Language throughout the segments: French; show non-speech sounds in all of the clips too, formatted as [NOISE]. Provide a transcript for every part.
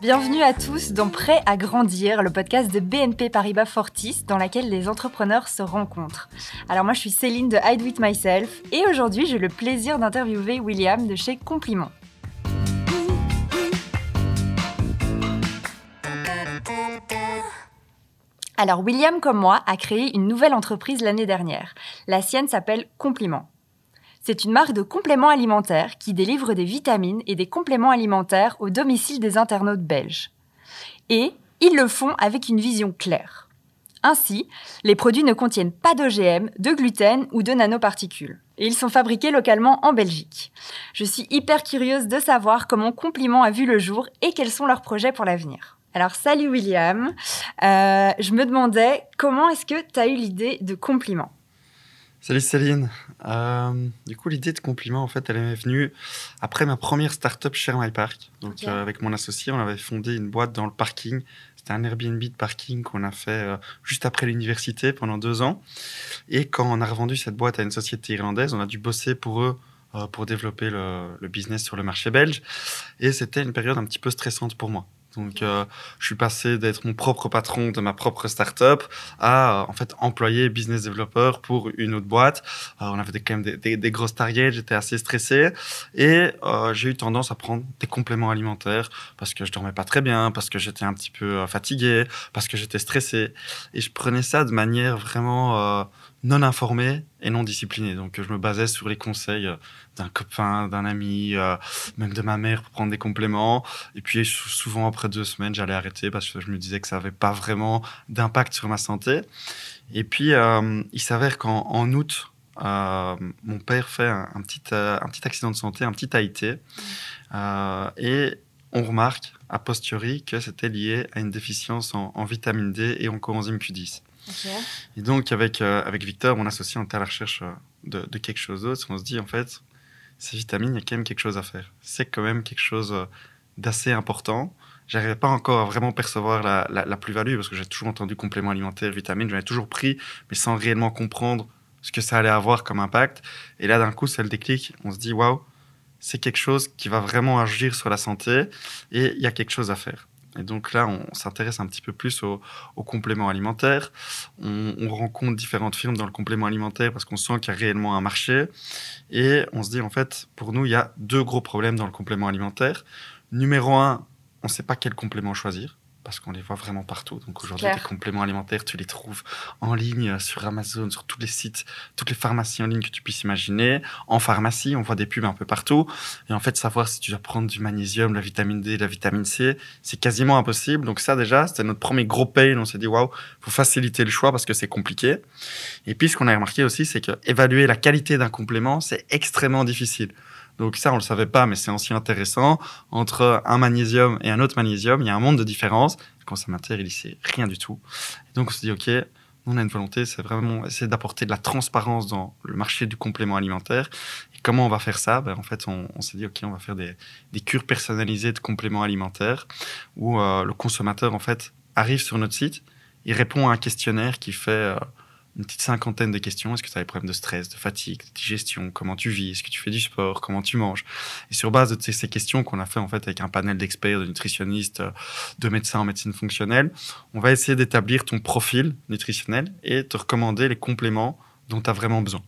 Bienvenue à tous dans Prêt à grandir, le podcast de BNP Paribas Fortis dans laquelle les entrepreneurs se rencontrent. Alors moi je suis Céline de Hide With Myself et aujourd'hui j'ai le plaisir d'interviewer William de chez Compliment. Alors William comme moi a créé une nouvelle entreprise l'année dernière. La sienne s'appelle Compliment. C'est une marque de compléments alimentaires qui délivre des vitamines et des compléments alimentaires au domicile des internautes belges. Et ils le font avec une vision claire. Ainsi, les produits ne contiennent pas d'OGM, de gluten ou de nanoparticules. Et ils sont fabriqués localement en Belgique. Je suis hyper curieuse de savoir comment Compliment a vu le jour et quels sont leurs projets pour l'avenir. Alors salut William, euh, je me demandais comment est-ce que tu as eu l'idée de Compliment Salut Céline. Euh, du coup, l'idée de compliment, en fait, elle est venue après ma première startup Share My Park. Donc, euh, avec mon associé, on avait fondé une boîte dans le parking. C'était un Airbnb de parking qu'on a fait euh, juste après l'université pendant deux ans. Et quand on a revendu cette boîte à une société irlandaise, on a dû bosser pour eux pour développer le, le business sur le marché belge. Et c'était une période un petit peu stressante pour moi. Donc, euh, je suis passé d'être mon propre patron de ma propre startup à, euh, en fait, employé business developer pour une autre boîte. Euh, on avait quand même des, des, grosses targets, j'étais assez stressé et j'ai eu tendance à prendre des compléments alimentaires parce que je dormais pas très bien, parce que j'étais un petit peu fatigué, parce que j'étais stressé. Et je prenais ça de manière vraiment non informé et non discipliné. Donc, je me basais sur les conseils euh, d'un copain, d'un ami, euh, même de ma mère pour prendre des compléments. Et puis, souvent, après deux semaines, j'allais arrêter parce que je me disais que ça n'avait pas vraiment d'impact sur ma santé. Et puis, euh, il s'avère qu'en août, mon père fait un, petit, un petit accident de santé, un petit AIT. et on remarque, a posteriori, que c'était lié à une déficience en, en vitamine D et en coenzyme Q10. Et donc, avec, euh, avec Victor, mon associé, on était à la recherche euh, de, quelque chose d'autre. On se dit, en fait, ces vitamines, il y a quand même quelque chose à faire. C'est quand même quelque chose euh, d'assez important. J'arrivais pas encore à vraiment percevoir la, la, plus-value parce que j'ai toujours entendu compléments alimentaires, vitamines, j'en ai toujours pris, mais sans réellement comprendre ce que ça allait avoir comme impact. Et là, d'un coup, c'est le déclic. On se dit, waouh, c'est quelque chose qui va vraiment agir sur la santé et il y a quelque chose à faire. Et donc là, on s'intéresse un petit peu plus aux, compléments alimentaires. On, rencontre différentes firmes dans le complément alimentaire parce qu'on sent qu'il y a réellement un marché. Et on se dit, en fait, pour nous, il y a deux gros problèmes dans le complément alimentaire. Numéro un, on ne sait pas quel complément choisir parce qu'on les voit vraiment partout. Donc aujourd'hui, des compléments alimentaires, tu les trouves en ligne euh, sur Amazon, sur tous les sites, toutes les pharmacies en ligne que tu puisses imaginer. En pharmacie, on voit des pubs un peu partout. Et en fait, savoir si tu dois prendre du magnésium, la vitamine D, la vitamine C, c'est quasiment impossible. Donc ça, déjà, c'était notre premier gros pain. On s'est dit, waouh, faut faciliter le choix parce que c'est compliqué. Et puis, ce qu'on a remarqué aussi, c'est que évaluer la qualité d'un complément, c'est extrêmement difficile. Donc ça, on le savait pas, mais c'est aussi intéressant. Entre un magnésium et un autre magnésium, il y a un monde de différence. Le consommateur, il ne sait rien du tout. donc on se dit, OK, on a une volonté, c'est vraiment essayer d'apporter de la transparence dans le marché du complément alimentaire. Et comment on va faire ça? Ben, En fait, on, s'est dit, OK, on va faire des, cures personnalisées de compléments alimentaires où euh, le consommateur, en fait, arrive sur notre site, il répond à un questionnaire qui fait... Euh, une petite cinquantaine de questions. Est-ce que tu as des problèmes de stress, de fatigue, de digestion? Comment tu vis? Est-ce que tu fais du sport? Comment tu manges? Et sur base de ces questions qu'on a fait en fait avec un panel d'experts, de nutritionnistes, de médecins en médecine fonctionnelle, on va essayer d'établir ton profil nutritionnel et te recommander les compléments dont tu as vraiment besoin.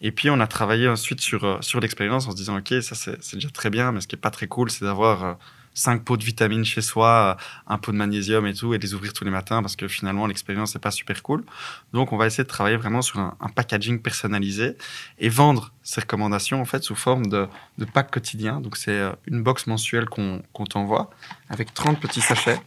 Et puis, on a travaillé ensuite sur, euh, sur l'expérience en se disant, OK, ça c'est déjà très bien, mais ce qui est pas très cool, c'est d'avoir euh, cinq pots de vitamines chez soi, euh, un pot de magnésium et tout, et les ouvrir tous les matins parce que finalement l'expérience n'est pas super cool. Donc on va essayer de travailler vraiment sur un, packaging personnalisé et vendre ces recommandations en fait sous forme de, de pack quotidien. Donc c'est euh, une box mensuelle qu'on t'envoie avec 30 petits sachets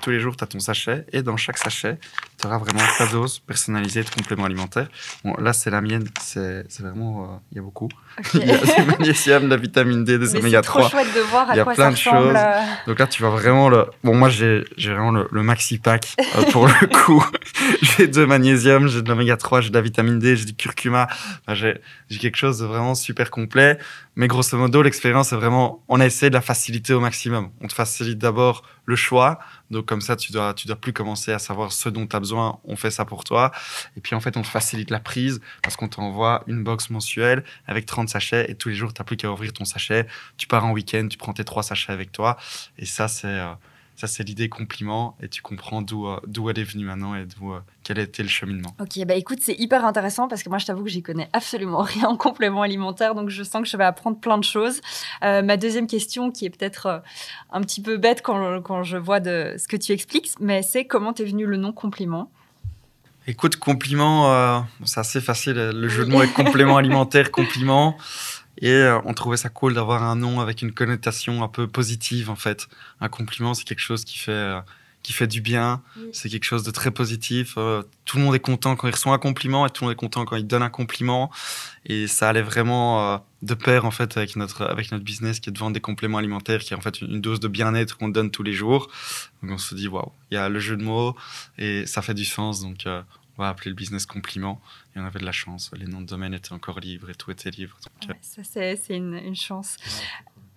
tous les jours, tu as ton sachet et dans chaque sachet, tu auras vraiment ta dose personnalisée de compléments alimentaires. Bon, là, c'est la mienne. C'est vraiment, euh, il y a beaucoup. [LAUGHS] il y a du magnésium, de la vitamine D, des oméga 3. C'est trop chouette de voir à Il y a quoi plein de choses. Euh. Donc là, tu vas vraiment le. Bon, moi, j'ai vraiment le, maxi pack euh, pour le [LAUGHS] coup. [LAUGHS] j'ai de magnésium, j'ai de l'oméga 3, j'ai de la vitamine D, j'ai du curcuma. j'ai quelque chose de vraiment super complet. Mais grosso modo, l'expérience, c'est vraiment, on a essayé de la faciliter au maximum. On te facilite d'abord le choix. Donc, comme ça, tu dois, tu dois plus commencer à savoir ce dont tu as besoin on fait ça pour toi. Et puis en fait, on te facilite la prise parce qu'on t'envoie une box mensuelle avec 30 sachets et tous les jours, tu n'as plus qu'à ouvrir ton sachet. Tu pars en week-end, tu prends tes trois sachets avec toi. Et ça, c'est... Euh, ça, c'est l'idée compliment et tu comprends d'où euh, d'où elle est venue maintenant et d'où euh, quel a été le cheminement. Ok, bah écoute, c'est hyper intéressant parce que moi, je t'avoue que j'y connais absolument [LAUGHS] rien en complément alimentaire, donc je sens que je vais apprendre plein de choses. Euh, ma deuxième question, qui est peut-être un petit peu bête quand, quand, je vois de ce que tu expliques, mais c'est comment t'es venu le nom compliment? Écoute, compliment, c'est assez facile. Le jeu de mots est complément [LAUGHS] alimentaire, compliment. Et euh, on trouvait ça cool d'avoir un nom avec une connotation un peu positive, en fait. Un compliment, c'est quelque chose qui fait, euh, qui fait du bien. C'est quelque chose de très positif. Euh, tout le monde est content quand il reçoit un compliment et tout le monde est content quand il donne un compliment. Et ça allait vraiment de pair, en fait, avec notre, avec notre business qui est de vendre des compléments alimentaires, qui est en fait une, dose de bien-être qu'on donne tous les jours. Donc on se dit, waouh, il y a le jeu de mots et ça fait du sens. Donc on va appeler le business compliment. Et on avait de la chance. Les noms de domaine étaient encore libres et tout était libre. Euh, ça, c'est une, chance.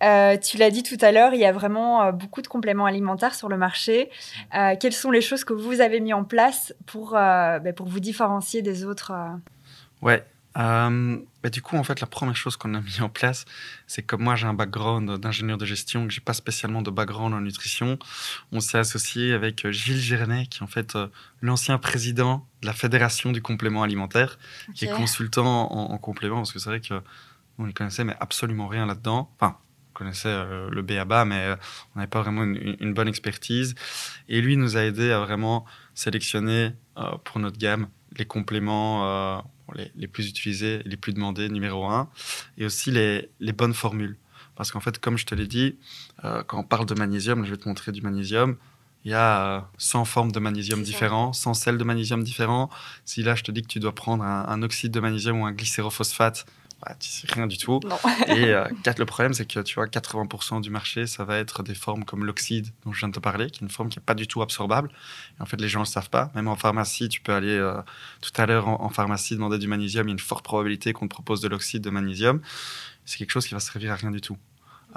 Euh, tu l'as dit tout à l'heure, il y a vraiment euh, beaucoup de compléments alimentaires sur le marché. quelles sont les choses que vous avez mis en place pour, ben, pour vous différencier des autres Ouais, euh, bah, du coup, en fait, la première chose qu'on a mis en place, c'est que moi, j'ai un background d'ingénieur de gestion, que j'ai pas spécialement de background en nutrition. On s'est associé avec euh, Gilles Girnet, qui est en fait euh, l'ancien président de la Fédération du complément alimentaire, qui est consultant en, complément, parce que c'est vrai que on ne connaissait mais absolument rien là-dedans. Enfin, on connaissait le BABA, mais on n'avait pas vraiment une, une, bonne expertise. Et lui nous a aidé à vraiment sélectionner pour notre gamme les compléments les, plus utilisés, les plus demandés, numéro un, et aussi les, bonnes formules. Parce qu'en fait, comme je te l'ai dit, euh, quand on parle de magnésium, je vais te montrer du magnésium, il y a 100 euh, formes de magnésium différents, 100 sels de magnésium différents. Si là, je te dis que tu dois prendre un oxyde de magnésium ou un glycérophosphate, bah, tu sais rien du tout. Et euh, le problème, c'est que tu vois, 80% du marché, ça va être des formes comme l'oxyde dont je viens de te parler, qui est une forme qui n'est pas du tout absorbable. Et en fait, les gens ne le savent pas. Même en pharmacie, tu peux aller euh, tout à l'heure en, pharmacie demander du magnésium. Il y a une forte probabilité qu'on te propose de l'oxyde de magnésium. C'est quelque chose qui va servir à rien du tout.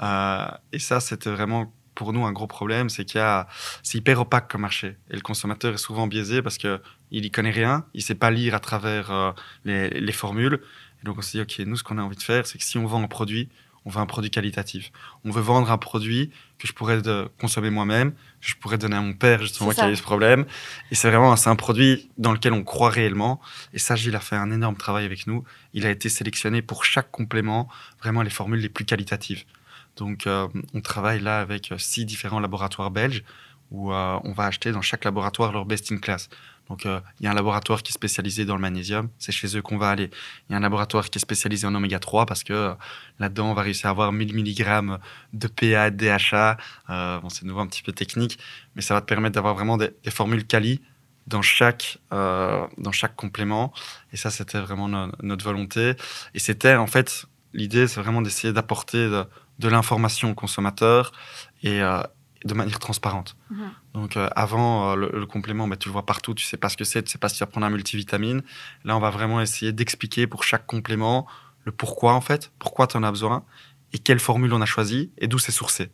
Euh, et ça, c'était vraiment pour nous un gros problème, c'est qu'il y a, c'est hyper opaque comme marché et le consommateur est souvent biaisé parce que il y connaît rien, il sait pas lire à travers les, les, formules et donc on s'est dit, OK, nous, ce qu'on a envie de faire, c'est que si on vend un produit, on veut un produit qualitatif. On veut vendre un produit que je pourrais consommer moi-même, que je pourrais donner à mon père, justement, qui a eu ce problème. Et c'est vraiment c'est un produit dans lequel on croit réellement. Et ça, Gilles a fait un énorme travail avec nous. Il a été sélectionné pour chaque complément, vraiment les formules les plus qualitatives. Donc, euh, on travaille là avec six différents laboratoires belges où euh, on va acheter dans chaque laboratoire leur best in class. Donc, euh, il y a un laboratoire qui est spécialisé dans le magnésium, c'est chez eux qu'on va aller. Il y a un laboratoire qui est spécialisé en oméga 3 parce que euh, là-dedans, on va réussir à avoir 1000 mg de PA, DHA. Euh, bon, c'est nouveau un petit peu technique, mais ça va te permettre d'avoir vraiment des, formules quali dans chaque, dans chaque complément. Et ça, c'était vraiment notre volonté. Et c'était, en fait, l'idée, c'est vraiment d'essayer d'apporter de, l'information au consommateur et, de manière transparente. Mhm. Donc euh, avant, euh, le, complément, bah, tu le vois partout, tu sais pas ce que c'est, tu sais pas si tu vas prendre un multivitamine. Là, on va vraiment essayer d'expliquer pour chaque complément le pourquoi en fait, pourquoi tu en as besoin et quelle formule on a choisi et d'où c'est sourcé.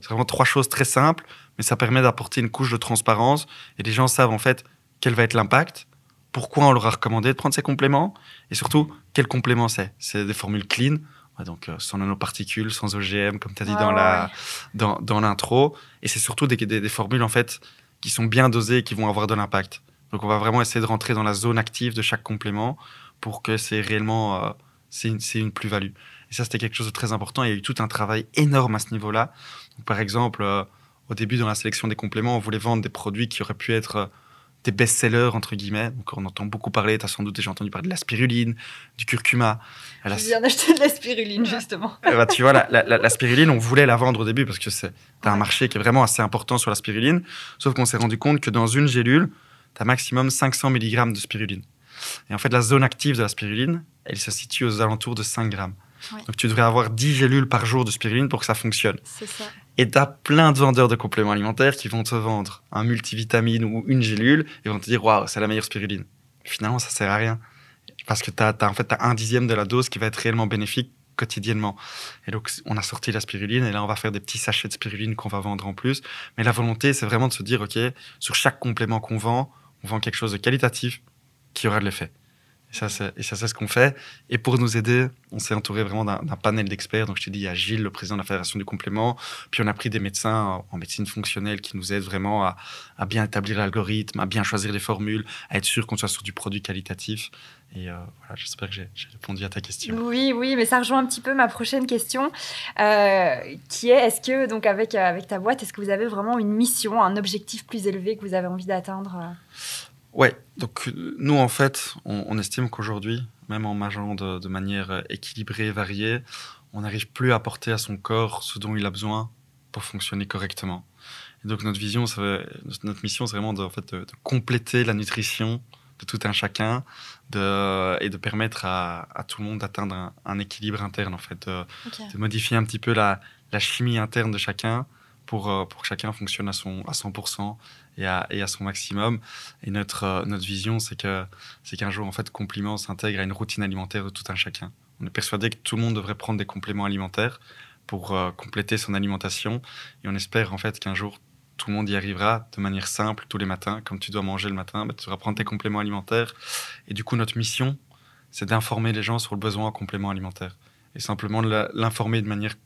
C'est vraiment trois choses très simples, mais ça permet d'apporter une couche de transparence et les gens savent en fait quel va être l'impact, pourquoi on leur a recommandé de prendre ces compléments et surtout quel complément c'est. C'est des formules clean, donc euh, sans nanoparticules, sans OGM, comme tu as dit dans la dans, dans l'intro. Et c'est surtout des, des, formules en fait qui sont bien dosées et qui vont avoir de l'impact. Donc on va vraiment essayer de rentrer dans la zone active de chaque complément pour que c'est réellement euh, c'est une, une plus-value. Et ça c'était quelque chose de très important. Il y a eu tout un travail énorme à ce niveau-là. Par exemple, euh, au début dans la sélection des compléments, on voulait vendre des produits qui auraient pu être des best-sellers, entre guillemets. Donc, on entend beaucoup parler, tu as sans doute déjà entendu parler de la spiruline, du curcuma. Je viens d'acheter de la spiruline, justement. Eh ben, tu vois, la, la, [LAUGHS] spiruline, on voulait la vendre au début parce que c'est un marché qui est vraiment assez important sur la spiruline. Sauf qu'on s'est rendu compte que dans une gélule, tu as maximum 500 mg de spiruline. Et en fait, la zone active de la spiruline, elle se situe aux alentours de 5 grammes. Donc tu devrais avoir 10 gélules par jour de spiruline pour que ça fonctionne. C'est ça. Et tu as plein de vendeurs de compléments alimentaires qui vont te vendre un multivitamine ou une gélule et vont te dire waouh, c'est la meilleure spiruline. Finalement, ça sert à rien. Parce que tu as, en fait, as un dixième de la dose qui va être réellement bénéfique quotidiennement. Et donc, on a sorti la spiruline et là, on va faire des petits sachets de spiruline qu'on va vendre en plus. Mais la volonté, c'est vraiment de se dire, OK, sur chaque complément qu'on vend, on vend quelque chose de qualitatif qui aura de l'effet. Et ça, c'est ce qu'on fait. Et pour nous aider, on s'est entouré vraiment d'un panel d'experts. Donc, je t'ai dit, il y a Gilles, le président de la Fédération du complément. Puis, on a pris des médecins en médecine fonctionnelle qui nous aident vraiment à, à bien établir l'algorithme, à bien choisir les formules, à être sûr qu'on soit sur du produit qualitatif. Et euh, voilà, j'espère que j'ai répondu à ta question. Oui, oui, mais ça rejoint un petit peu ma prochaine question, euh, qui est est-ce que, donc, avec, euh, avec ta boîte, est-ce que vous avez vraiment une mission, un objectif plus élevé que vous avez envie d'atteindre Ouais, donc nous en fait, on, estime qu'aujourd'hui, même en mangeant de, manière équilibrée et variée, on n'arrive plus à apporter à son corps ce dont il a besoin pour fonctionner correctement. Et donc notre vision, notre mission, c'est vraiment de, en fait, de, compléter la nutrition de tout un chacun de, et de permettre à, tout le monde d'atteindre un, équilibre interne, en fait, de, modifier un petit peu la, la, chimie interne de chacun pour, euh, pour que chacun fonctionne à, son, à 100% et à, et à son maximum. Et notre, euh, notre vision, c'est qu'un jour, en fait, complément s'intègre à une routine alimentaire de tout un chacun. On est persuadé que tout le monde devrait prendre des compléments alimentaires pour euh, compléter son alimentation. Et on espère, en fait, qu'un jour, tout le monde y arrivera de manière simple tous les matins. Comme tu dois manger le matin, bah, tu devras prendre tes compléments alimentaires. Et du coup, notre mission, c'est d'informer les gens sur le besoin en compléments alimentaires. Et simplement l'informer de manière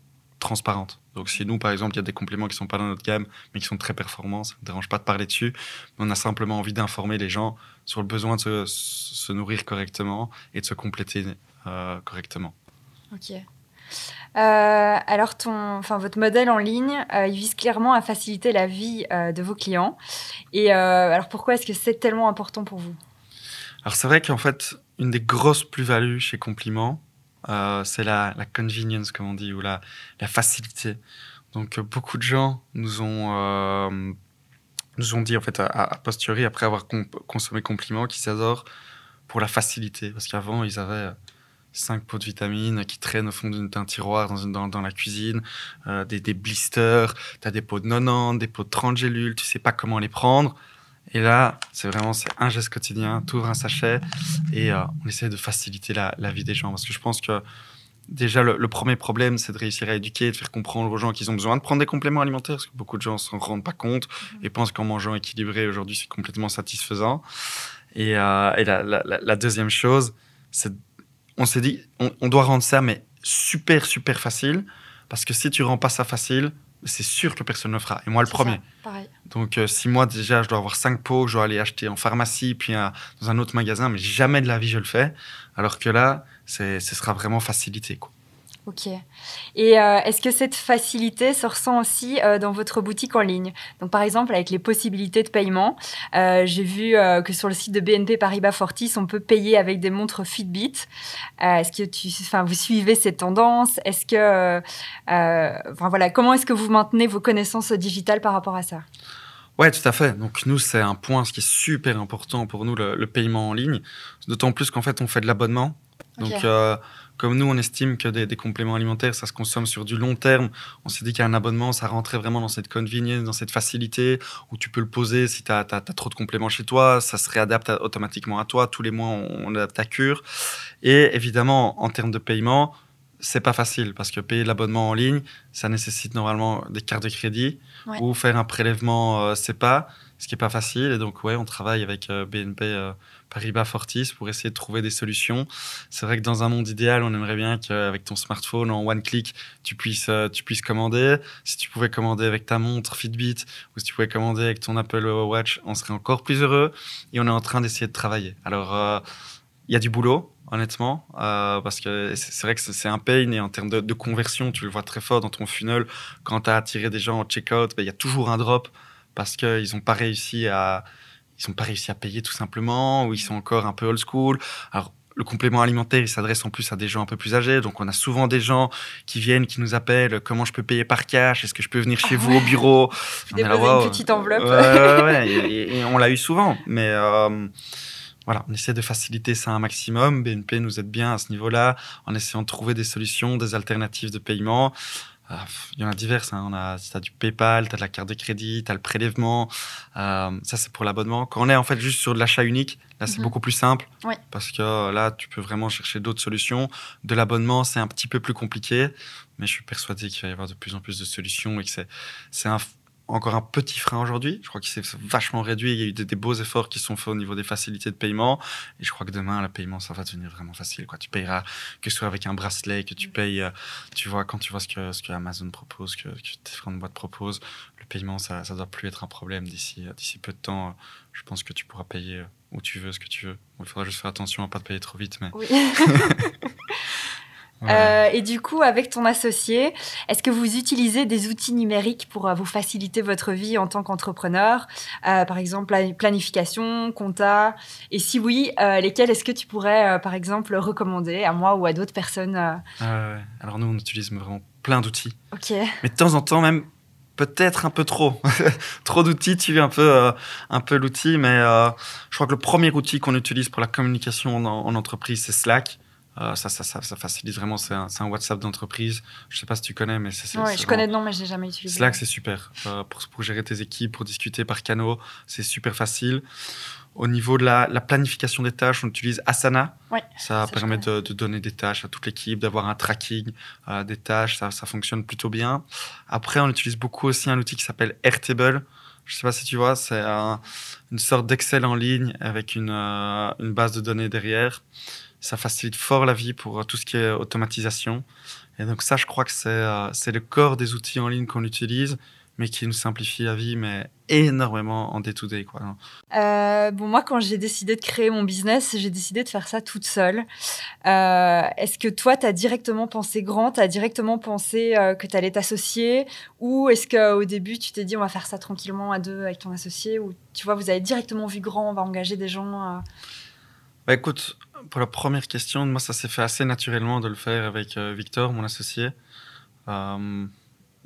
transparente. Donc si nous, par exemple, il y a des compléments qui sont pas dans notre gamme, mais qui sont très performants, ça ne dérange pas de parler dessus. on a simplement envie d'informer les gens sur le besoin de se, nourrir correctement et de se compléter euh, correctement. Ok. Euh, alors, ton, enfin, votre modèle en ligne, euh, il vise clairement à faciliter la vie de vos clients. Et alors, pourquoi est-ce que c'est tellement important pour vous? Alors, c'est vrai qu'en fait, une des grosses plus-values chez Compliment, euh, c'est la, convenience, comme on dit, ou la, facilité. Donc, euh, beaucoup de gens nous ont, euh, nous ont dit, en fait, à, posteriori, après avoir consommé Compliment, qu'ils s'adorent pour la facilité. Parce qu'avant, ils avaient cinq pots de vitamines qui traînent au fond d'un tiroir dans, dans, la cuisine, des, des, blisters, tu as des pots de 90, des pots de 30 gélules, tu sais pas comment les prendre. Et là, c'est vraiment c'est un geste quotidien. Tu ouvres un sachet et euh, on essaie de faciliter la, vie des gens. Parce que je pense que déjà, le, premier problème, c'est de réussir à éduquer, de faire comprendre aux gens qu'ils ont besoin de prendre des compléments alimentaires. Parce que beaucoup de gens ne s'en rendent pas compte et pensent qu'en mangeant équilibré, aujourd'hui, c'est complètement satisfaisant. Et, euh, la, deuxième chose, c'est on s'est dit, on, on doit rendre ça, mais super, super facile. Parce que si tu rends pas ça facile, c'est sûr que personne ne le fera. Et moi, le premier. Donc, euh, si moi, déjà, je dois avoir cinq pots, je dois aller acheter en pharmacie, puis dans un autre magasin, mais jamais de la vie je le fais. Alors que là, ce sera vraiment facilité. Quoi. Ok. Et euh, est-ce que cette facilité se ressent aussi euh, dans votre boutique en ligne? Donc, par exemple, avec les possibilités de paiement, euh, j'ai vu que sur le site de BNP Paribas Fortis, on peut payer avec des montres Fitbit. est-ce que tu, enfin, vous suivez cette tendance? Est-ce que, enfin voilà, comment est-ce que vous maintenez vos connaissances digitales par rapport à ça? Ouais, tout à fait. Donc nous, c'est un point, ce qui est super important pour nous, le, paiement en ligne. D'autant plus qu'en fait, on fait de l'abonnement. Donc, comme nous, on estime que des, compléments alimentaires, ça se consomme sur du long terme, on s'est dit qu'un abonnement, ça rentrait vraiment dans cette convenience, dans cette facilité, où tu peux le poser si tu as, trop de compléments chez toi, ça se réadapte automatiquement à toi, tous les mois, on, adapte ta cure. Et évidemment, en termes de paiement, c'est pas facile parce que payer l'abonnement en ligne, ça nécessite normalement des cartes de crédit ou faire un prélèvement euh, c'est pas ce qui est pas facile. Et donc, ouais, on travaille avec BNP euh, Paribas Fortis pour essayer de trouver des solutions. C'est vrai que dans un monde idéal, on aimerait bien qu'avec ton smartphone, en one click, tu puisses, euh, tu puisses commander. Si tu pouvais commander avec ta montre Fitbit ou si tu pouvais commander avec ton Apple Watch, on serait encore plus heureux. Et on est en train d'essayer de travailler. Alors, euh, il y a du boulot, honnêtement, euh, parce que c'est vrai que c'est un pain et en termes de, conversion, tu le vois très fort dans ton funnel. Quand tu as attiré des gens au checkout, ben, il y a toujours un drop parce qu'ils n'ont pas réussi à ils n'ont pas réussi à payer tout simplement, ou ils sont encore un peu old school. Alors, le complément alimentaire, il s'adresse en plus à des gens un peu plus âgés. Donc, on a souvent des gens qui viennent, qui nous appellent comment je peux payer par cash? Est-ce que je peux venir chez vous au bureau on une petite enveloppe. Ouais, [LAUGHS] et, on l'a eu souvent. Mais euh, voilà, on essaie de faciliter ça un maximum. BNP nous aide bien à ce niveau-là en essayant de trouver des solutions, des alternatives de paiement. Ah, il y en a diverses. Hein. On a, as du PayPal, tu as de la carte de crédit, tu as le prélèvement. Euh, ça, c'est pour l'abonnement. Quand on est en fait juste sur de l'achat unique, là, c'est mhm. beaucoup plus simple. Parce que là, tu peux vraiment chercher d'autres solutions. De l'abonnement, c'est un petit peu plus compliqué. Mais je suis persuadé qu'il va y avoir de plus en plus de solutions et que c'est un, encore un petit frein aujourd'hui. Je crois qu'il s'est vachement réduit. Il y a eu des, beaux efforts qui sont faits au niveau des facilités de paiement. Et je crois que demain, le paiement, ça va devenir vraiment facile. Tu payeras, que ce soit avec un bracelet, que tu payes, euh, tu vois, quand tu vois ce que, que Amazon propose, que, que différentes boîtes proposent, le paiement, ça ne doit plus être un problème d'ici, d'ici peu de temps. Je pense que tu pourras payer où tu veux, ce que tu veux. Il faudra juste faire attention à ne pas te payer trop vite. Mais... Oui. [LAUGHS] Euh, et du coup, avec ton associé, est-ce que vous utilisez des outils numériques pour euh, vous faciliter votre vie en tant qu'entrepreneur euh, Par exemple, planification, compta? Et si oui, lesquels est-ce que tu pourrais, par exemple, recommander à moi ou à d'autres personnes Alors nous, on utilise vraiment plein d'outils. Ok. Mais de temps en temps, même peut-être un peu trop. [LAUGHS] trop d'outils, tu un peu, un peu l'outil. Mais je crois que le premier outil qu'on utilise pour la communication en entreprise, c'est Slack. Euh, ça, ça, ça, ça, facilite vraiment. C'est un, un, WhatsApp d'entreprise. Je sais pas si tu connais, mais c'est. Ouais, je connais de nom, mais je n'ai jamais utilisé. Slack, c'est super. Euh, pour, pour, gérer tes équipes, pour discuter par canaux, c'est super facile. Au niveau de la, la, planification des tâches, on utilise Asana. Ouais, ça, permet de, de, donner des tâches à toute l'équipe, d'avoir un tracking euh, des tâches. Ça, ça fonctionne plutôt bien. Après, on utilise beaucoup aussi un outil qui s'appelle Airtable. Je sais pas si tu vois, c'est un, une sorte d'Excel en ligne avec une, une base de données derrière ça facilite fort la vie pour euh, tout ce qui est automatisation. Et donc ça, je crois que c'est euh, le corps des outils en ligne qu'on utilise, mais qui nous simplifie la vie, mais énormément en day-to-day. Euh, bon, moi, quand j'ai décidé de créer mon business, j'ai décidé de faire ça toute seule. est-ce que toi, tu as directement pensé grand, tu as directement pensé que tu allais t'associer, ou est-ce qu'au début, tu t'es dit, on va faire ça tranquillement à deux avec ton associé, ou tu vois, vous avez directement vu grand, on va engager des gens bah écoute, pour la première question, moi, ça s'est fait assez naturellement de le faire avec euh, Victor, mon associé. Euh,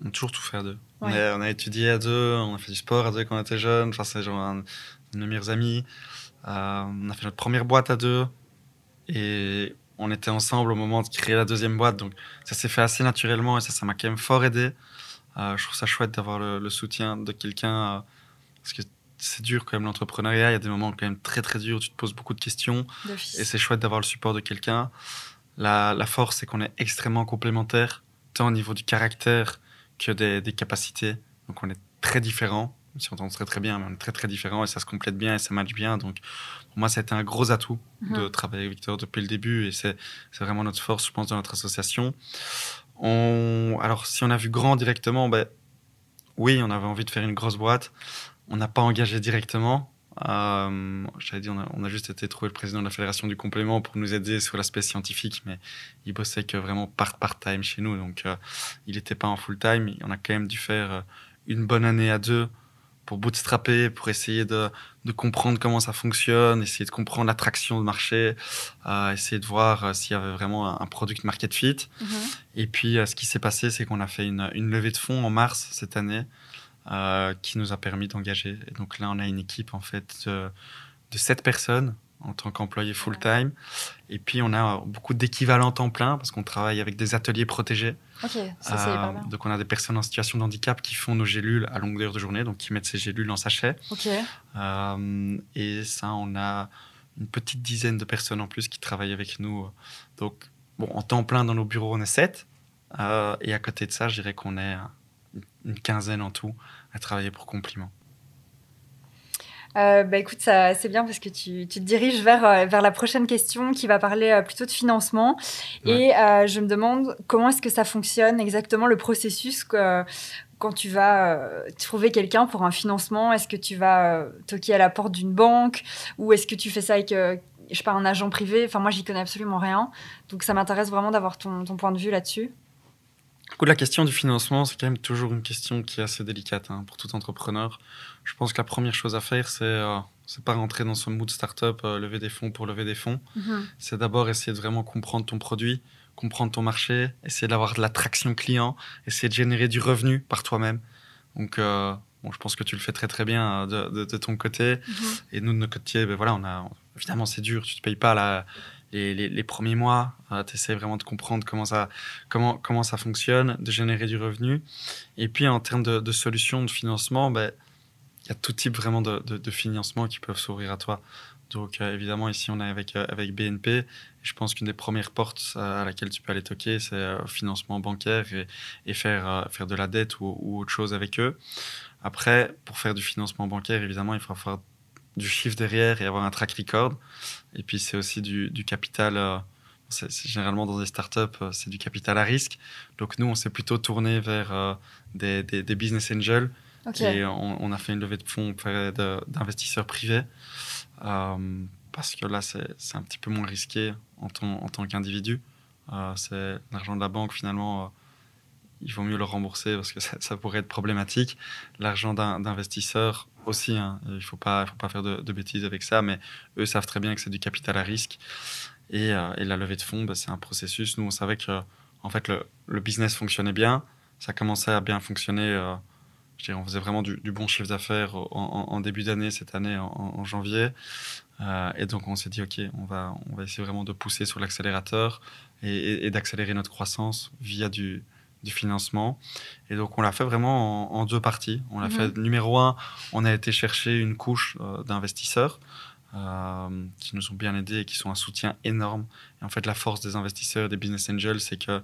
on a toujours tout fait à deux. On, a, étudié à deux, on a fait du sport à deux quand on était jeunes. Enfin, c'est genre un, nos meilleurs amis. Euh, on a fait notre première boîte à deux. Et on était ensemble au moment de créer la deuxième boîte. Donc, ça s'est fait assez naturellement et ça, ça m'a quand même fort aidé. je trouve ça chouette d'avoir le, le, soutien de quelqu'un. parce que c'est dur quand même l'entrepreneuriat. Il y a des moments quand même très très durs. Tu te poses beaucoup de questions. Et c'est chouette d'avoir le support de quelqu'un. La, la, force, c'est qu'on est extrêmement complémentaires, tant au niveau du caractère que des, des capacités. Donc on est très différents. Si on entend très très bien, mais on est très très différents et ça se complète bien et ça match bien. Donc pour moi, ça a été un gros atout de mhm. travailler avec Victor depuis le début et c'est vraiment notre force, je pense, dans notre association. On... Alors si on a vu grand directement, ben, oui, on avait envie de faire une grosse boîte on n'a pas engagé directement. Euh, J'avais dit, on a, on a, juste été trouver le président de la fédération du complément pour nous aider sur l'aspect scientifique, mais il bossait que vraiment part part-time chez nous, donc euh, il n'était pas en full-time. On a quand même dû faire euh, une bonne année à deux pour bootstrapper, pour essayer de, de comprendre comment ça fonctionne, essayer de comprendre l'attraction de marché, euh, essayer de voir euh, s'il y avait vraiment un, product market fit. Mm-hmm. Et puis, ce qui s'est passé, c'est qu'on a fait une, une levée de fonds en mars cette année. Euh, qui nous a permis d'engager. Et donc là, on a une équipe en fait de, de 7 personnes en tant qu'employés full-time. Et puis, on a beaucoup d'équivalents temps plein parce qu'on travaille avec des ateliers protégés. Ok, ça c'est euh, Donc, on a des personnes en situation de handicap qui font nos gélules à longueur de journée, donc qui mettent ces gélules en sachet. Ok. Euh, et ça, on a une petite dizaine de personnes en plus qui travaillent avec nous. Donc, bon, en temps plein dans nos bureaux, on est 7. et à côté de ça, je dirais qu'on est une quinzaine en tout à travailler pour Compliment euh, bah écoute, c'est bien parce que tu, tu te diriges vers, euh, vers la prochaine question qui va parler euh, plutôt de financement. Et je me demande comment est-ce que ça fonctionne exactement le processus que, quand tu vas trouver quelqu'un pour un financement. Est-ce que tu vas toquer à la porte d'une banque ou est-ce que tu fais ça avec je sais pas, un agent privé? Enfin, moi, j'y connais absolument rien. Donc, ça m'intéresse vraiment d'avoir ton, ton point de vue là-dessus la question du financement, c'est quand même toujours une question qui est assez délicate hein, pour tout entrepreneur. Je pense que la première chose à faire, c'est euh, c'est pas rentrer dans ce mood startup, euh, lever des fonds pour lever des fonds. Mm-hmm. C'est d'abord essayer de vraiment comprendre ton produit, comprendre ton marché, essayer d'avoir de l'attraction client, essayer de générer du revenu par toi-même. Donc, euh, bon, je pense que tu le fais très très bien de, de, ton côté. Mm-hmm. Et nous, de notre côté, ben voilà, on a, évidemment, c'est dur. Tu te payes pas la les, premiers mois. Euh, tu essaies vraiment de comprendre comment ça, comment, comment ça fonctionne, de générer du revenu. Et puis, en termes de, solutions de financement, ben, il y a tout type vraiment de, de, financement qui peuvent s'ouvrir à toi. Donc, euh, évidemment, ici, on est avec, euh, avec BNP. je pense qu'une des premières portes à laquelle tu peux aller toquer, c'est le financement bancaire et, faire, faire de la dette ou, autre chose avec eux. Après, pour faire du financement bancaire, évidemment, il faut avoir du chiffre derrière et avoir un track record. Et puis, c'est aussi du, capital. Euh, c'est, généralement dans des startups, euh, c'est du capital à risque. Donc, nous, on s'est plutôt tourné vers euh, des, business angels. Et on, a fait une levée de fonds auprès d'investisseurs privés. parce que là, c'est, un petit peu moins risqué en, en tant qu'individu. c'est l'argent de la banque, finalement il vaut mieux le rembourser parce que [LAUGHS] ça, pourrait être problématique. L'argent d'investisseur aussi, hein, il ne faut pas, faut pas faire de, bêtises avec ça, mais eux savent très bien que c'est du capital à risque. Et, euh, la levée de fonds, bah, c'est un processus. Nous, on savait que en fait, le, business fonctionnait bien, ça commençait à bien fonctionner. Euh, je dirais, on faisait vraiment du, bon chiffre d'affaires en, début d'année, cette année, en, janvier. Euh, et donc, on s'est dit, OK, on va, on va essayer vraiment de pousser sur l'accélérateur et d'accélérer notre croissance via du, du financement. Et donc, on l'a fait vraiment en, deux parties. On l'a mhm. fait, numéro un, on a été chercher une couche euh, d'investisseurs euh, qui nous ont bien aidés et qui sont un soutien énorme. Et en fait, la force des investisseurs, des business angels, c'est que,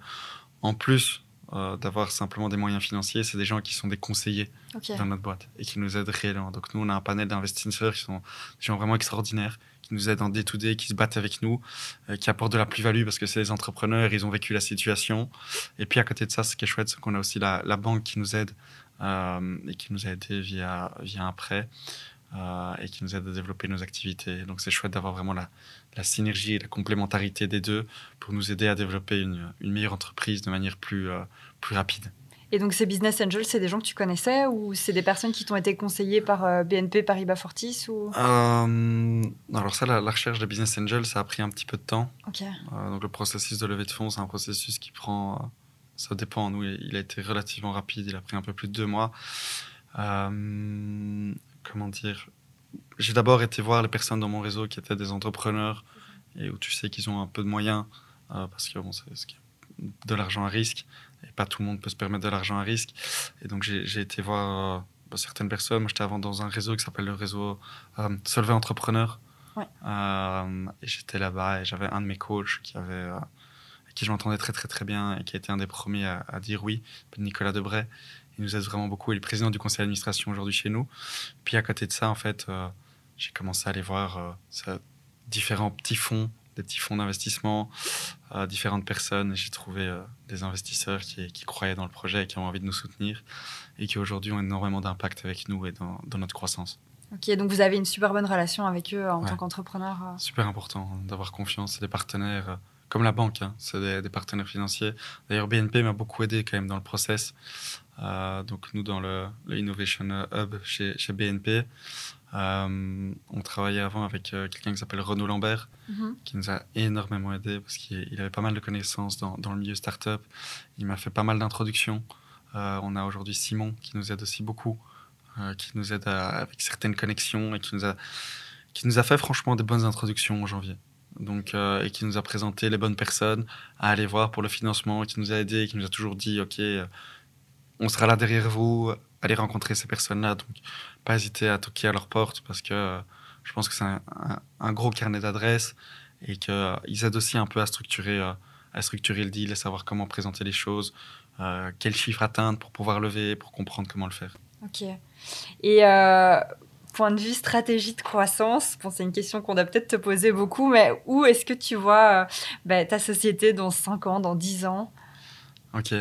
en plus euh, d'avoir simplement des moyens financiers, c'est des gens qui sont des conseillers dans notre boîte et qui nous aident réellement. Donc, nous, on a un panel d'investisseurs qui sont des gens vraiment extraordinaires nous aident en day-to-day, qui se battent avec nous, euh, qui apportent de la plus-value parce que c'est des entrepreneurs, ils ont vécu la situation. Et puis à côté de ça, ce qui est chouette, c'est qu'on a aussi la, banque qui nous aide euh, et qui nous a aidé via, via un prêt. Euh, et qui nous aide à développer nos activités. Donc c'est chouette d'avoir vraiment la, la, synergie et la complémentarité des deux pour nous aider à développer une, une meilleure entreprise de manière plus, plus rapide. Et donc ces business angels, c'est des gens que tu connaissais ou c'est des personnes qui t'ont été conseillées par euh, BNP Paribas Fortis ou? Euh, Alors ça, la, recherche de business angels, ça a pris un petit peu de temps. Euh, donc le processus de levée de fonds, c'est un processus qui prend... ça dépend. Nous, il a été relativement rapide. Il a pris un peu plus de deux mois. comment dire? J'ai d'abord été voir les personnes dans mon réseau qui étaient des entrepreneurs et où tu sais qu'ils ont un peu de moyens parce que bon, c'est de l'argent à risque et pas tout le monde peut se permettre de l'argent à risque. Et donc j'ai été voir euh, bah, certaines personnes. Moi, j'étais avant dans un réseau qui s'appelle le réseau euh, Solvay Entrepreneur. Euh, et j'étais là-bas et j'avais un de mes coachs qui avait, avec qui je m'entendais très très très bien et qui a été un des premiers à, dire oui, Nicolas Debray. Il nous aide vraiment beaucoup. Il est président du conseil d'administration aujourd'hui chez nous. Puis à côté de ça, en fait, j'ai commencé à aller voir différents petits fonds des petits fonds d'investissement, à différentes personnes. J'ai trouvé euh, des investisseurs qui, croyaient dans le projet et qui ont envie de nous soutenir et qui aujourd'hui ont énormément d'impact avec nous et dans, notre croissance. Ok, donc vous avez une super bonne relation avec eux en tant qu'entrepreneur euh. Super important d'avoir confiance. C'est des partenaires euh, comme la banque, hein. c'est des, partenaires financiers. D'ailleurs, BNP m'a beaucoup aidé quand même dans le process. donc nous, dans le, Innovation Hub chez, chez BNP, euh, on travaillait avant avec euh, quelqu'un qui s'appelle Renaud Lambert, mhm. qui nous a énormément aidé parce qu'il avait pas mal de connaissances dans, le milieu startup. Il m'a fait pas mal d'introductions. Euh, on a aujourd'hui Simon qui nous aide aussi beaucoup, qui nous aide avec certaines connexions et qui nous, a, qui nous a fait franchement des bonnes introductions en janvier. Donc, et qui nous a présenté les bonnes personnes à aller voir pour le financement, qui nous a aidé, qui nous a toujours dit Ok, on sera là derrière vous, allez rencontrer ces personnes-là. Donc, pas hésiter à toquer à leur porte parce que euh, je pense que c'est un, gros carnet d'adresses et qu'ils euh, aident aussi un peu à structurer, euh, à structurer le deal et savoir comment présenter les choses, quels chiffres atteindre pour pouvoir lever, pour comprendre comment le faire. Ok. Et point de vue stratégie de croissance, bon, c'est une question qu'on doit peut-être te poser beaucoup, mais où est-ce que tu vois bah, ta société dans 5 ans, dans 10 ans? Ok.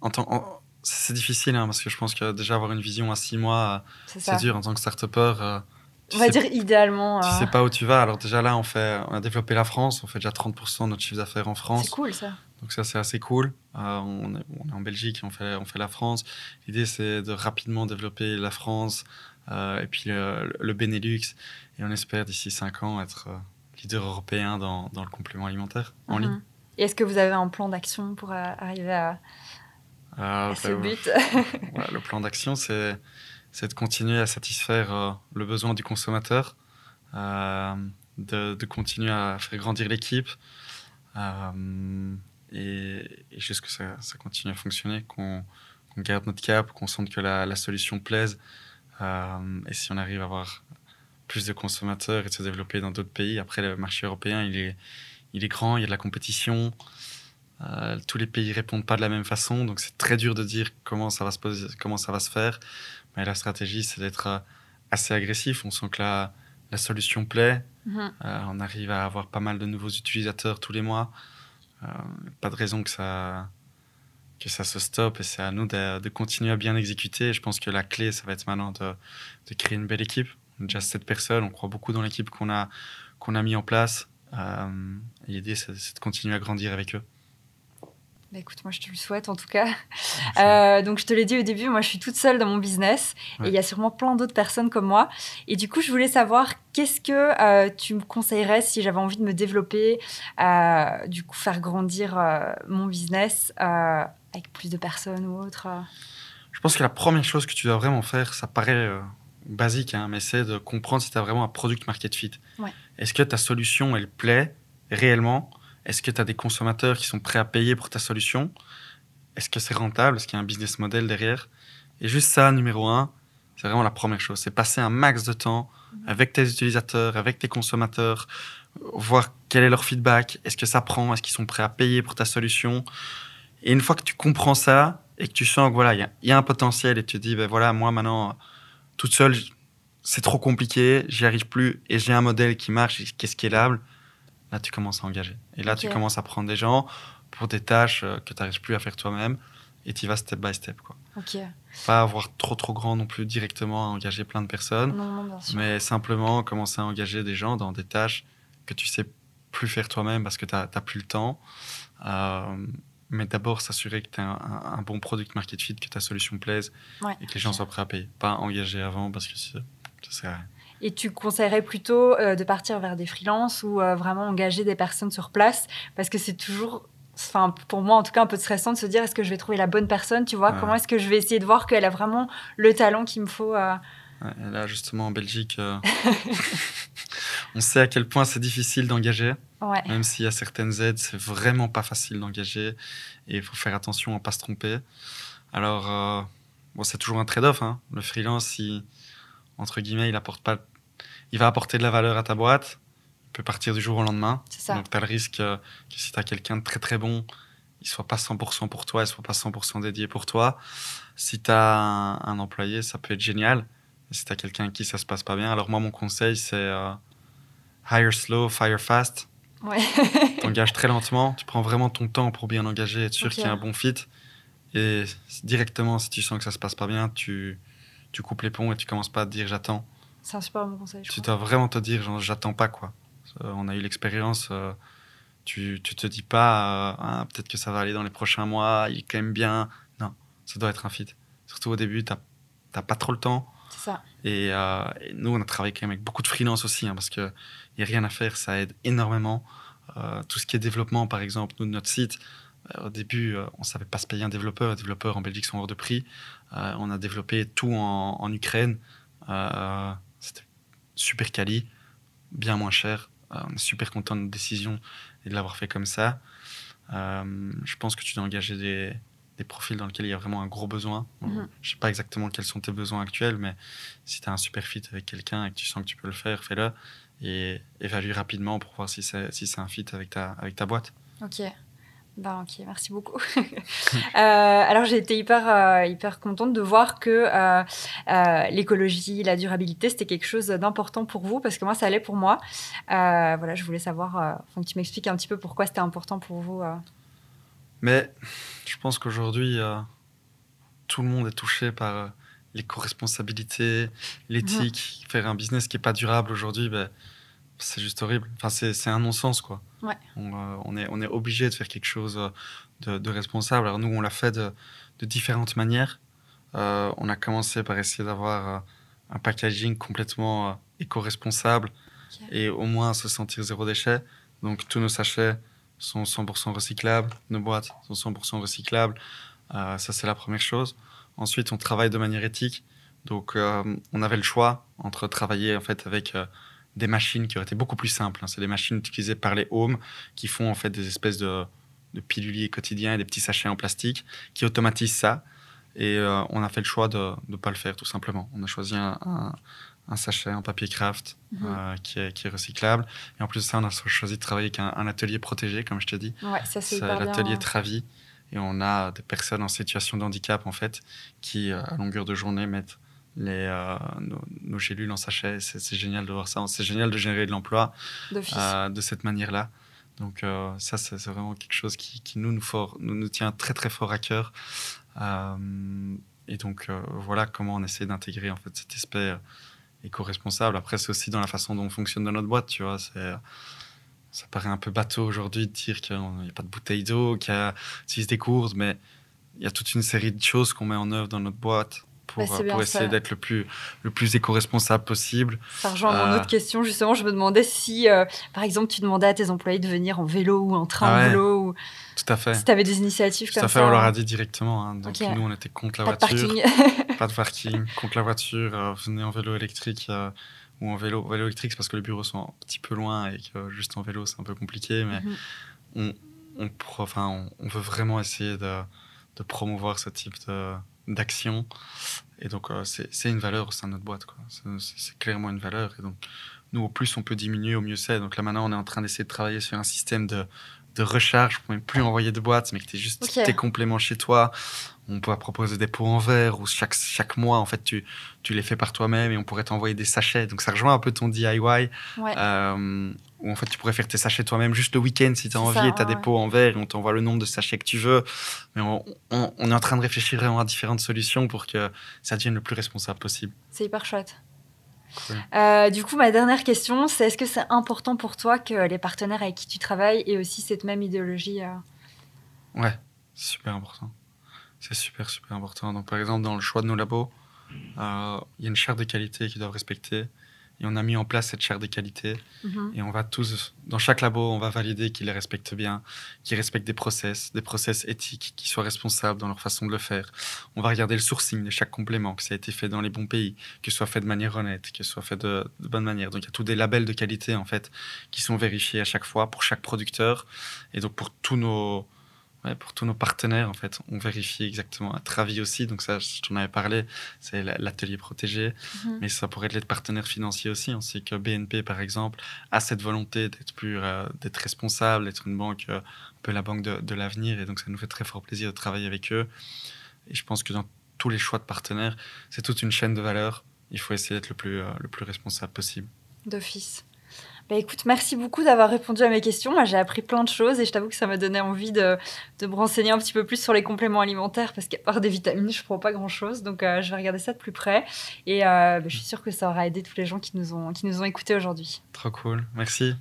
En tant, c'est difficile hein, parce que je pense que déjà avoir une vision à six mois, c'est dur en tant que start-upper. Euh, on va dire idéalement. Tu sais euh, pas où tu vas. Alors déjà là, on, fait, on a développé la France, on fait déjà 30% de notre chiffre d'affaires en France. C'est cool ça. Donc ça, c'est assez cool. Euh, on, est, on, est, en Belgique, on fait, on fait la France. L'idée, c'est de rapidement développer la France et puis le, Benelux. Et on espère d'ici cinq ans être leader européen dans, dans, le complément alimentaire en ligne. Et est-ce que vous avez un plan d'action pour arriver à ah, ce bah, but. [LAUGHS] le plan d'action, c'est de continuer à satisfaire euh, le besoin du consommateur, euh, de, de, continuer à faire grandir l'équipe euh, et, et, juste que ça, ça, continue à fonctionner, qu'on garde notre cap, qu'on sente que la, la solution plaise. et si on arrive à avoir plus de consommateurs et de se développer dans d'autres pays, après le marché européen, il est, il est grand, il y a de la compétition. Tous les pays répondent pas de la même façon, donc c'est très dur de dire comment ça va se poser, comment ça va se faire. Mais la stratégie, c'est d'être assez agressif. On sent que la, la solution plaît. Mhm. on arrive à avoir pas mal de nouveaux utilisateurs tous les mois. pas de raison que ça, que ça se stoppe et c'est à nous de, continuer à bien exécuter. je pense que la clé, ça va être maintenant de, de créer une belle équipe. déjà sept personnes, on croit beaucoup dans l'équipe qu'on a, qu'on a mis en place. Euh, L'idée, c'est de continuer à grandir avec eux. Bah écoute, moi je te le souhaite en tout cas. [LAUGHS] Euh, donc je te l'ai dit au début, moi je suis toute seule dans mon business et il y a sûrement plein d'autres personnes comme moi. Et du coup, je voulais savoir qu'est-ce que euh, tu me conseillerais si j'avais envie de me développer, euh, du coup faire grandir mon business avec plus de personnes ou autre. Je pense que la première chose que tu dois vraiment faire, ça paraît basique, hein, mais c'est de comprendre si tu as vraiment un product market fit. Est-ce que ta solution, elle plaît réellement Est-ce que tu as des consommateurs qui sont prêts à payer pour ta solution? Est-ce que c'est rentable? Est-ce qu'il y a un business model derrière? Et juste ça, numéro un, c'est vraiment la première chose. C'est passer un max de temps mhm. avec tes utilisateurs, avec tes consommateurs, voir quel est leur feedback, est-ce que ça prend, est-ce qu'ils sont prêts à payer pour ta solution? Et une fois que tu comprends ça et que tu sens que voilà, il y, a un potentiel et tu te dis, ben voilà, moi maintenant, toute seule, c'est trop compliqué, j'y arrive plus et j'ai un modèle qui marche, qui est scalable, là tu commences à engager. Et là tu commences à prendre des gens pour des tâches euh, que tu n'arrives plus à faire toi-même et tu vas step by step. Quoi. Pas avoir trop trop grand non plus directement à engager plein de personnes, mais simplement commencer à engager des gens dans des tâches que tu sais plus faire toi-même parce que tu n'as plus le temps. Euh, mais d'abord s'assurer que tu as un, bon product market fit, que ta solution plaise et que les gens soient prêts à payer. Pas engager avant parce que ça sert à rien. Et tu conseillerais plutôt euh, de partir vers des freelances ou euh, vraiment engager des personnes sur place? Parce que c'est toujours, enfin pour moi en tout cas, un peu stressant de se dire est-ce que je vais trouver la bonne personne Tu vois, comment est-ce que je vais essayer de voir qu'elle a vraiment le talent qu'il me faut euh... Là, justement, en Belgique, euh, [LAUGHS] on sait à quel point c'est difficile d'engager. Même s'il y a certaines aides, c'est vraiment pas facile d'engager et il faut faire attention à ne pas se tromper. Alors, bon, c'est toujours un trade-off. Hein. Le freelance, il, entre guillemets, il apporte pas, il va apporter de la valeur à ta boîte, il peut partir du jour au lendemain. Donc tu as le risque que si tu as quelqu'un de très très bon, il soit pas 100% pour toi, il soit pas 100% dédié pour toi. Si tu as un, employé, ça peut être génial. si tu as quelqu'un qui ça se passe pas bien, alors moi mon conseil c'est euh, hire slow, fire fast. Ouais. [LAUGHS] T'engages très lentement, tu prends vraiment ton temps pour bien engager, être sûr qu'il y a un bon fit. Et directement, si tu sens que ça se passe pas bien, tu, tu coupes les ponts et tu commences pas à te dire j'attends. C'est un super bon conseil. tu dois vraiment te dire genre j'attends pas quoi. Euh, on a eu l'expérience. Euh, tu, tu te dis pas euh, ah, peut-être que ça va aller dans les prochains mois, il est quand même bien. Non, ça doit être un fit. Surtout au début, tu n'as pas trop le temps. C'est ça. Et, nous, on a travaillé quand même avec beaucoup de freelance aussi, hein, parce qu'il n'y a rien à faire, ça aide énormément. tout ce qui est développement, par exemple, nous, de notre site, au début, on ne savait pas se payer un développeur. Les développeurs en Belgique sont hors de prix. On a développé tout en, Ukraine. Euh, super quali, bien moins cher. Euh, on est super content de notre décision et de l'avoir fait comme ça. je pense que tu dois engager des, profils dans lesquels il y a vraiment un gros besoin. Mhm. Je ne sais pas exactement quels sont tes besoins actuels, mais si tu as un super fit avec quelqu'un et que tu sens que tu peux le faire, fais-le et évalue rapidement pour voir si c'est si un fit avec ta, avec ta boîte. Ok. Ben, ok, merci beaucoup. [LAUGHS] euh, alors j'ai été hyper, euh, hyper contente de voir que euh, l'écologie, la durabilité, c'était quelque chose d'important pour vous, parce que moi, ça allait pour moi. voilà, je voulais savoir, enfin, que tu m'expliques un petit peu pourquoi c'était important pour vous. Mais je pense qu'aujourd'hui, tout le monde est touché par l'éco-responsabilité, l'éthique. Mhm. Faire un business qui n'est pas durable aujourd'hui, ben, c'est juste horrible. Enfin, c'est un non-sens, quoi. Ouais. On, euh, on, est, on est obligé de faire quelque chose euh, de, responsable. Alors nous, on l'a fait de, de, différentes manières. Euh, on a commencé par essayer d'avoir un packaging complètement éco-responsable et au moins se sentir zéro déchet. Donc tous nos sachets sont 100% recyclables, nos boîtes sont 100% recyclables. ça, c'est la première chose. Ensuite, on travaille de manière éthique. Donc, on avait le choix entre travailler en fait avec des machines qui auraient été beaucoup plus simples. Hein. C'est des machines utilisées par les homes qui font en fait des espèces de, de piluliers quotidiens et des petits sachets en plastique qui automatisent ça. Et euh, on a fait le choix de ne pas le faire, tout simplement. On a choisi un, un, sachet en papier craft mhm. euh, qui, est, qui, est, recyclable. Et en plus de ça, on a choisi de travailler avec un, atelier protégé, comme je t'ai dit. Ouais, c'est l'atelier Travi. Et on a des personnes en situation de handicap, en fait, qui, à longueur de journée, mettent les, nos, nos, gélules en sachet. C'est génial de voir ça. C'est génial de générer de l'emploi de cette manière-là. Donc euh, ça, c'est vraiment quelque chose qui, nous, nous, fort, nous, nous, tient très très fort à cœur. Euh, et donc euh, voilà comment on essaie d'intégrer en fait cet aspect éco-responsable. Après, c'est aussi dans la façon dont on fonctionne dans notre boîte, tu vois. Ça paraît un peu bateau aujourd'hui de dire qu'il n'y a pas de bouteille d'eau, qu'il y a des courses, mais il y a toute une série de choses qu'on met en œuvre dans notre boîte pour, bah, pour essayer d'être le plus, le plus éco-responsable possible. Ça rejoint mon euh, autre question, justement. Je me demandais si, euh, par exemple, tu demandais à tes employés de venir en vélo ou en train ah vélo. Ou... Tout à fait. Si tu avais des initiatives Tout comme à fait, on leur a dit directement. Hein. Donc, nous, on était contre la pas voiture. De parking. [LAUGHS] pas de parking. Contre la voiture. Euh, venez en vélo électrique ou en vélo, vélo électrique, parce que les bureaux sont un petit peu loin et que juste en vélo, c'est un peu compliqué. Mais mhm. on, on, enfin, on, veut vraiment essayer de, de promouvoir ce type de d'action. Et donc, euh, c'est une valeur au sein de notre boîte. C'est clairement une valeur. Et donc, nous, au plus on peut diminuer, au mieux c'est. Donc là, maintenant, on est en train d'essayer de travailler sur un système de, de recharge pour même plus envoyer de boîtes, mais que tu juste tes compléments chez toi. On peut proposer des pots en verre ou chaque, chaque mois, en fait, tu, tu les fais par toi-même et on pourrait t'envoyer des sachets. Donc ça rejoint un peu ton DIY. Euh, où en fait, tu pourrais faire tes sachets toi-même juste le week-end si tu as envie et tu as des pots en verre et on t'envoie le nombre de sachets que tu veux. Mais on, on, est en train de réfléchir vraiment à différentes solutions pour que ça devienne le plus responsable possible. C'est hyper chouette. Euh, du coup, ma dernière question, c'est est-ce que c'est important pour toi que les partenaires avec qui tu travailles aient aussi cette même idéologie euh? Ouais, c'est super important. C'est super, super important. Donc, par exemple, dans le choix de nos labos, euh, il y a une charte de qualité qu'ils doivent respecter. Et on a mis en place cette charte de qualité. Mhm. Et on va tous, dans chaque labo, on va valider qu'ils les respectent bien, qu'ils respectent des process, des process éthiques, qui soient responsables dans leur façon de le faire. On va regarder le sourcing de chaque complément, que ça a été fait dans les bons pays, que ce soit fait de manière honnête, que ce soit fait de, de bonne manière. Donc il y a tous des labels de qualité, en fait, qui sont vérifiés à chaque fois pour chaque producteur. Et donc pour tous nos pour tous nos partenaires, en fait, on vérifie exactement. À Travi aussi, donc ça, je t'en avais parlé, c'est l'atelier protégé, mhm. mais ça pourrait être les partenaires financiers aussi. On sait que BNP, par exemple, a cette volonté d'être plus, euh, d'être responsable, d'être une banque, euh, un peu la banque de, l'avenir, et donc ça nous fait très fort plaisir de travailler avec eux. Et je pense que dans tous les choix de partenaires, c'est toute une chaîne de valeur. Il faut essayer d'être le plus, euh, le plus responsable possible. D'office. Bah, écoute, merci beaucoup d'avoir répondu à mes questions. Moi, j'ai appris plein de choses et je t'avoue que ça m'a donné envie de, de, me renseigner un petit peu plus sur les compléments alimentaires parce qu'à part des vitamines, je ne prends pas grand-chose. Donc, euh, je vais regarder ça de plus près et euh, bah, je suis sûre que ça aura aidé tous les gens qui nous ont, qui nous ont écoutés aujourd'hui. Trop cool. Merci.